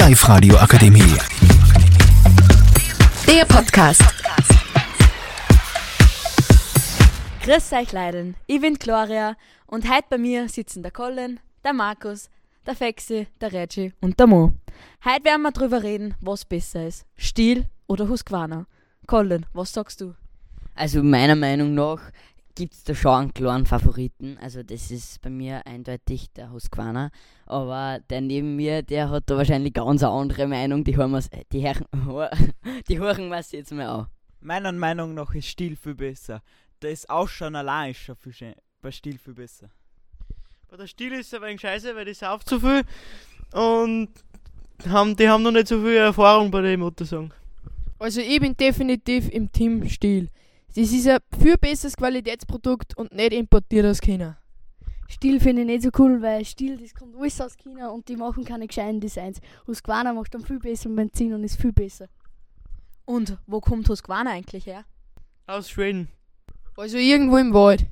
Live-Radio Akademie. Der Podcast. Grüß euch Leideln, ich bin Gloria und heute bei mir sitzen der Colin, der Markus, der Fexi, der Reggie und der Mo. Heute werden wir drüber reden, was besser ist, Stiel oder Husqvarna. Colin, was sagst du? Also meiner Meinung nach gibt es da schon einen klaren Favoriten. Also das ist bei mir eindeutig der Husqvarna. Aber der neben mir, der hat da wahrscheinlich ganz eine andere Meinung. Die hören wir's, die hören, die hören jetzt mal an. Meiner Meinung nach ist Stil viel besser. Das Ausschauen allein ist schon viel schön, bei Stil viel besser. Bei der Stil ist es ein wenig scheiße, weil die sauft zu viel und haben, die haben noch nicht so viel Erfahrung bei dem Motorsong. Also ich bin definitiv im Team Stil. Das ist ein viel besseres Qualitätsprodukt und nicht importiert aus China. Stil finde ich nicht so cool, weil Stil, das kommt alles aus China und die machen keine gescheiten Designs. Husqvarna macht dann viel besser Benzin und ist viel besser. Und wo kommt Husqvarna eigentlich her? Aus Schweden. Also irgendwo im Wald.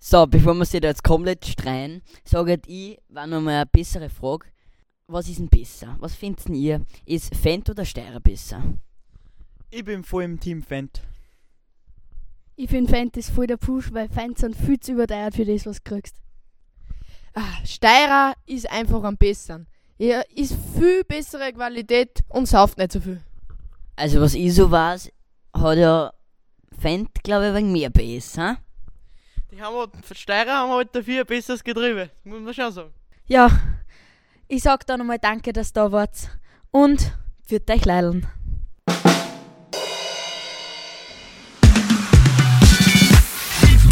So, bevor wir sich da jetzt komplett streiten, sage ich, war noch mal eine bessere Frage. Was ist denn besser? Was findet ihr? Ist Fendt oder Steirer besser? Ich bin voll im Team Fendt. Ich finde Fendt ist voll der Push, weil Fendt sind viel zu überteuert für das, was du kriegst. Ah, Steirer ist einfach am besseren. Er ist viel bessere Qualität und sauft nicht so viel. Also was ich so weiß, hat ja Fendt, glaube ich, wenig mehr Bass, ha? Die haben halt, für Steirer haben halt dafür ein besseres Getriebe. Muss man schon sagen. Ja, ich sag da nochmal danke, dass ihr da wart. Und für euch Leideln.